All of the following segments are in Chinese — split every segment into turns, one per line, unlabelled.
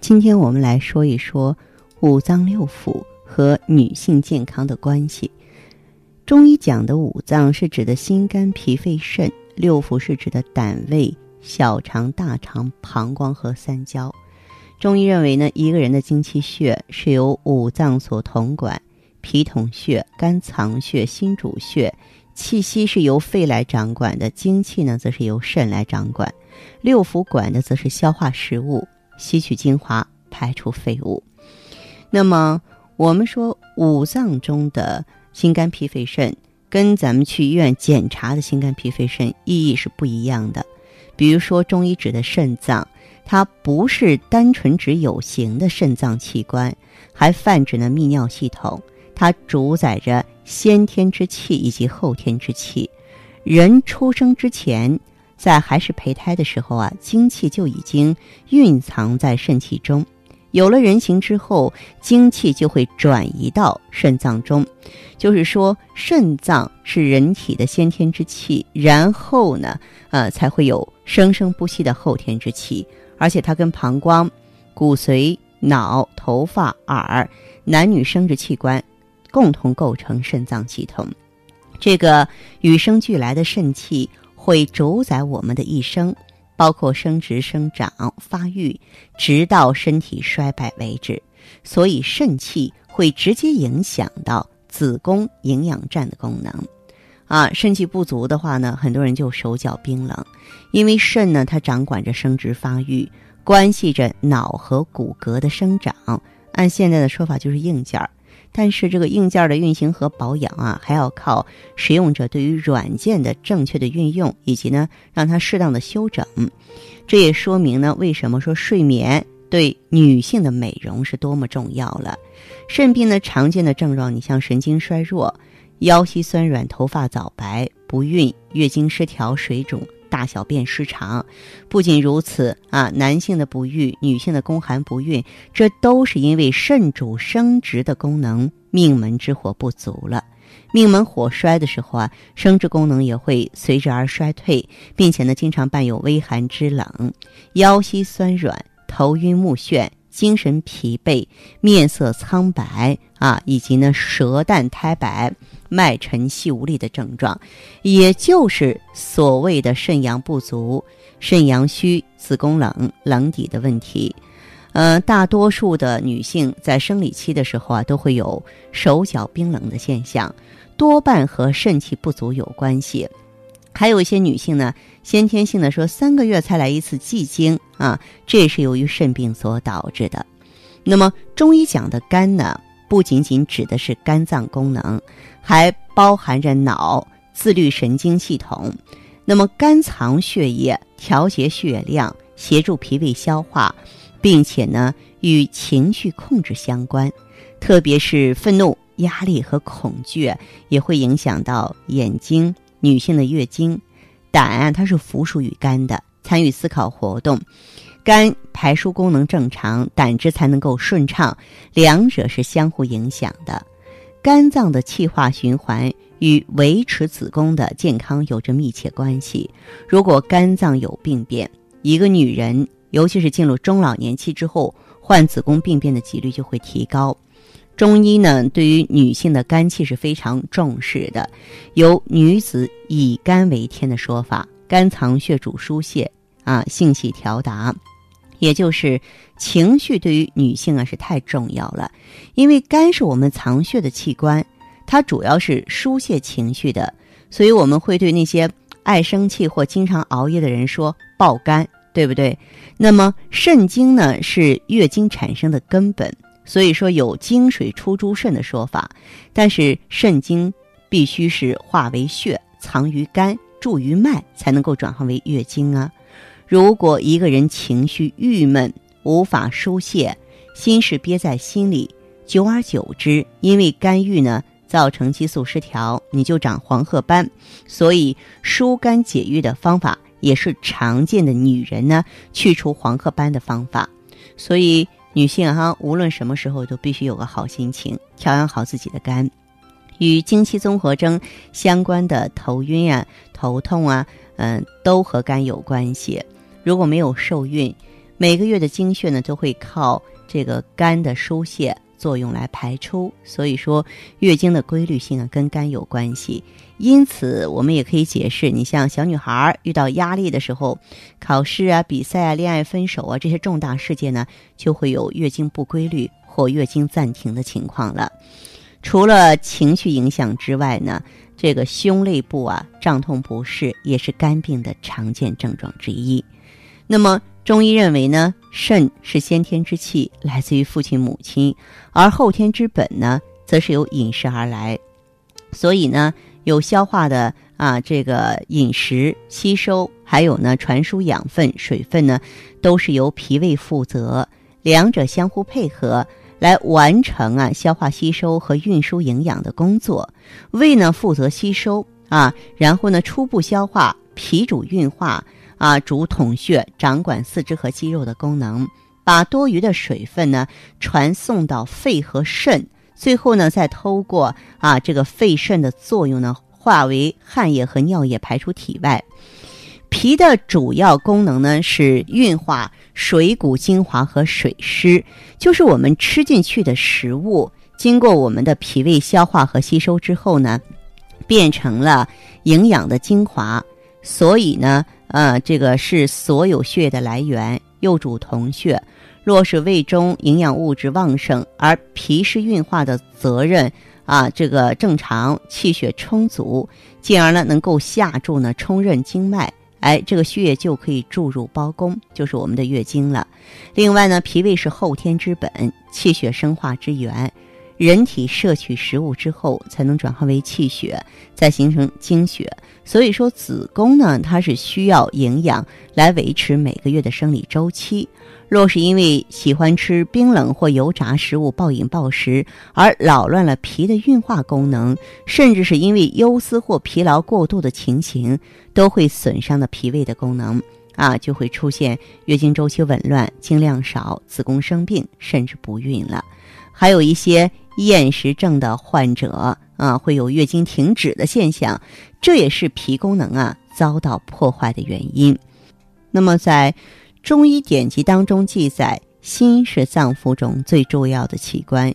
今天我们来说一说五脏六腑和女性健康的关系。中医讲的五脏是指的心、肝、脾、肺、肾；六腑是指的胆、胃、小肠、大肠、膀胱和三焦。中医认为呢，一个人的精气血是由五脏所统管，脾统血，肝藏血，心主血；气息是由肺来掌管的，精气呢则是由肾来掌管。六腑管的则是消化食物。吸取精华，排出废物。那么，我们说五脏中的心肝脾肺肾，跟咱们去医院检查的心肝脾肺肾意义是不一样的。比如说，中医指的肾脏，它不是单纯指有形的肾脏器官，还泛指呢泌尿系统，它主宰着先天之气以及后天之气。人出生之前。在还是胚胎的时候啊，精气就已经蕴藏在肾气中。有了人形之后，精气就会转移到肾脏中。就是说，肾脏是人体的先天之气，然后呢，呃，才会有生生不息的后天之气。而且它跟膀胱、骨髓、脑、头发、耳、男女生殖器官共同构成肾脏系统。这个与生俱来的肾气。会主宰我们的一生，包括生殖、生长、发育，直到身体衰败为止。所以，肾气会直接影响到子宫营养站的功能。啊，肾气不足的话呢，很多人就手脚冰冷，因为肾呢，它掌管着生殖发育，关系着脑和骨骼的生长。按现在的说法，就是硬件儿。但是这个硬件的运行和保养啊，还要靠使用者对于软件的正确的运用，以及呢让它适当的修整。这也说明呢，为什么说睡眠对女性的美容是多么重要了。肾病呢常见的症状，你像神经衰弱、腰膝酸软、头发早白、不孕、月经失调、水肿。大小便失常，不仅如此啊，男性的不育，女性的宫寒不孕，这都是因为肾主生殖的功能，命门之火不足了。命门火衰的时候啊，生殖功能也会随之而衰退，并且呢，经常伴有微寒之冷、腰膝酸软、头晕目眩。精神疲惫、面色苍白啊，以及呢舌淡苔白、脉沉细无力的症状，也就是所谓的肾阳不足、肾阳虚、子宫冷、冷底的问题。呃，大多数的女性在生理期的时候啊，都会有手脚冰冷的现象，多半和肾气不足有关系。还有一些女性呢，先天性的说三个月才来一次季经啊，这是由于肾病所导致的。那么中医讲的肝呢，不仅仅指的是肝脏功能，还包含着脑、自律神经系统。那么肝藏血液，调节血量，协助脾胃消化，并且呢与情绪控制相关，特别是愤怒、压力和恐惧也会影响到眼睛。女性的月经，胆啊，它是附属于肝的，参与思考活动，肝排出功能正常，胆汁才能够顺畅，两者是相互影响的。肝脏的气化循环与维持子宫的健康有着密切关系。如果肝脏有病变，一个女人，尤其是进入中老年期之后，患子宫病变的几率就会提高。中医呢，对于女性的肝气是非常重视的，有“女子以肝为天”的说法。肝藏血主疏泄啊，性喜调达，也就是情绪对于女性啊是太重要了。因为肝是我们藏血的器官，它主要是疏泄情绪的，所以我们会对那些爱生气或经常熬夜的人说“爆肝”，对不对？那么肾经呢，是月经产生的根本。所以说有精水出诸肾的说法，但是肾经必须是化为血，藏于肝，注于脉，才能够转化为月经啊。如果一个人情绪郁闷，无法疏泄，心事憋在心里，久而久之，因为肝郁呢，造成激素失调，你就长黄褐斑。所以疏肝解郁的方法也是常见的女人呢去除黄褐斑的方法。所以女性哈，无论什么时候都必须有个好心情，调养好自己的肝。与经期综合征相关的头晕呀、头痛啊，嗯，都和肝有关系。如果没有受孕，每个月的经血呢，都会靠这个肝的疏泄作用来排出。所以说，月经的规律性啊，跟肝有关系。因此，我们也可以解释，你像小女孩遇到压力的时候，考试啊、比赛啊、恋爱、分手啊这些重大事件呢，就会有月经不规律或月经暂停的情况了。除了情绪影响之外呢，这个胸肋部啊胀痛不适也是肝病的常见症状之一。那么中医认为呢，肾是先天之气，来自于父亲母亲，而后天之本呢，则是由饮食而来。所以呢，有消化的啊这个饮食吸收，还有呢传输养分、水分呢，都是由脾胃负责，两者相互配合。来完成啊消化吸收和运输营养的工作，胃呢负责吸收啊，然后呢初步消化，脾主运化啊，主统血，掌管四肢和肌肉的功能，把多余的水分呢传送到肺和肾，最后呢再透过啊这个肺肾的作用呢化为汗液和尿液排出体外。脾的主要功能呢是运化水谷精华和水湿，就是我们吃进去的食物，经过我们的脾胃消化和吸收之后呢，变成了营养的精华。所以呢，呃，这个是所有血的来源，又主同血。若是胃中营养物质旺盛，而脾是运化的责任啊，这个正常，气血充足，进而呢能够下注呢充任经脉。哎，这个血液就可以注入包宫，就是我们的月经了。另外呢，脾胃是后天之本，气血生化之源。人体摄取食物之后，才能转化为气血，再形成精血。所以说，子宫呢，它是需要营养来维持每个月的生理周期。若是因为喜欢吃冰冷或油炸食物、暴饮暴食而扰乱了脾的运化功能，甚至是因为忧思或疲劳过度的情形，都会损伤的脾胃的功能啊，就会出现月经周期紊乱、经量少、子宫生病，甚至不孕了。还有一些厌食症的患者啊，会有月经停止的现象，这也是脾功能啊遭到破坏的原因。那么在中医典籍当中记载，心是脏腑中最重要的器官。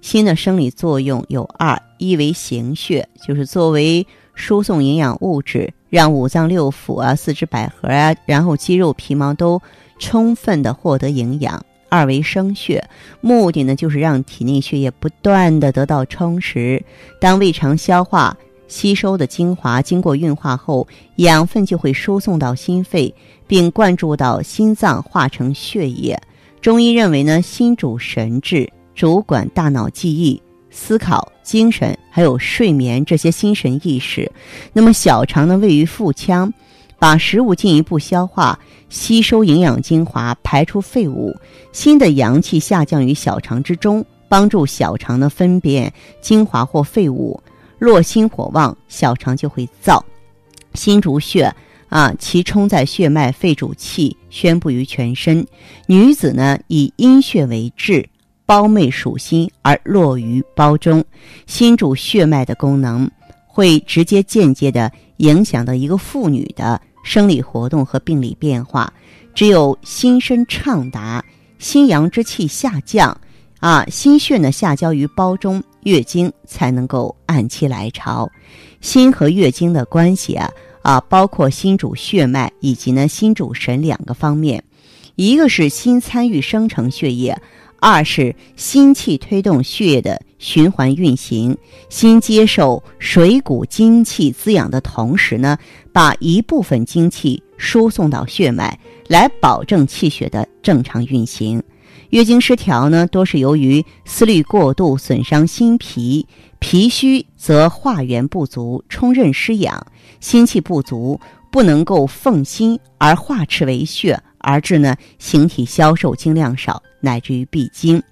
心的生理作用有二：一为行血，就是作为输送营养物质，让五脏六腑啊、四肢百合啊，然后肌肉皮毛都充分的获得营养；二为生血，目的呢就是让体内血液不断的得到充实。当胃肠消化。吸收的精华经过运化后，养分就会输送到心肺，并灌注到心脏，化成血液。中医认为呢，心主神志，主管大脑记忆、思考、精神，还有睡眠这些心神意识。那么小肠呢，位于腹腔，把食物进一步消化、吸收营养精华，排出废物。新的阳气下降于小肠之中，帮助小肠呢分辨精华或废物。若心火旺，小肠就会燥。心主血啊，其冲在血脉，肺主气，宣布于全身。女子呢，以阴血为志，胞妹属心而落于胞中。心主血脉的功能，会直接间接的影响到一个妇女的生理活动和病理变化。只有心身畅达，心阳之气下降。啊，心血呢下交于胞中，月经才能够按期来潮。心和月经的关系啊啊，包括心主血脉以及呢心主神两个方面。一个是心参与生成血液，二是心气推动血液的循环运行。心接受水谷精气滋养的同时呢，把一部分精气输送到血脉，来保证气血的正常运行。月经失调呢，多是由于思虑过度，损伤心脾。脾虚则化元不足，充任失养，心气不足，不能够奉心而化赤为血，而致呢形体消瘦，经量少，乃至于闭经。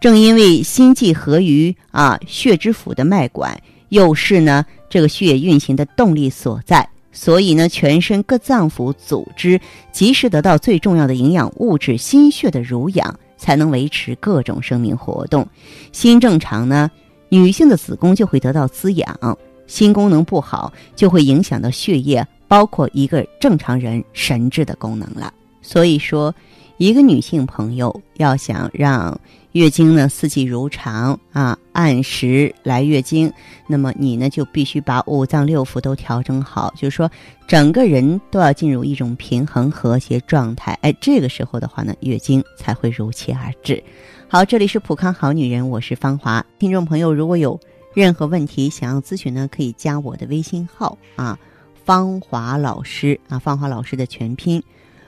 正因为心悸合于啊血之府的脉管，又是呢这个血液运行的动力所在，所以呢全身各脏腑组织及时得到最重要的营养物质心血的濡养，才能维持各种生命活动。心正常呢，女性的子宫就会得到滋养；心功能不好，就会影响到血液，包括一个正常人神志的功能了。所以说。一个女性朋友要想让月经呢四季如常啊，按时来月经，那么你呢就必须把五脏六腑都调整好，就是说整个人都要进入一种平衡和谐状态。哎，这个时候的话呢，月经才会如期而至。好，这里是普康好女人，我是芳华。听众朋友如果有任何问题想要咨询呢，可以加我的微信号啊，芳华老师啊，芳华老师的全拼。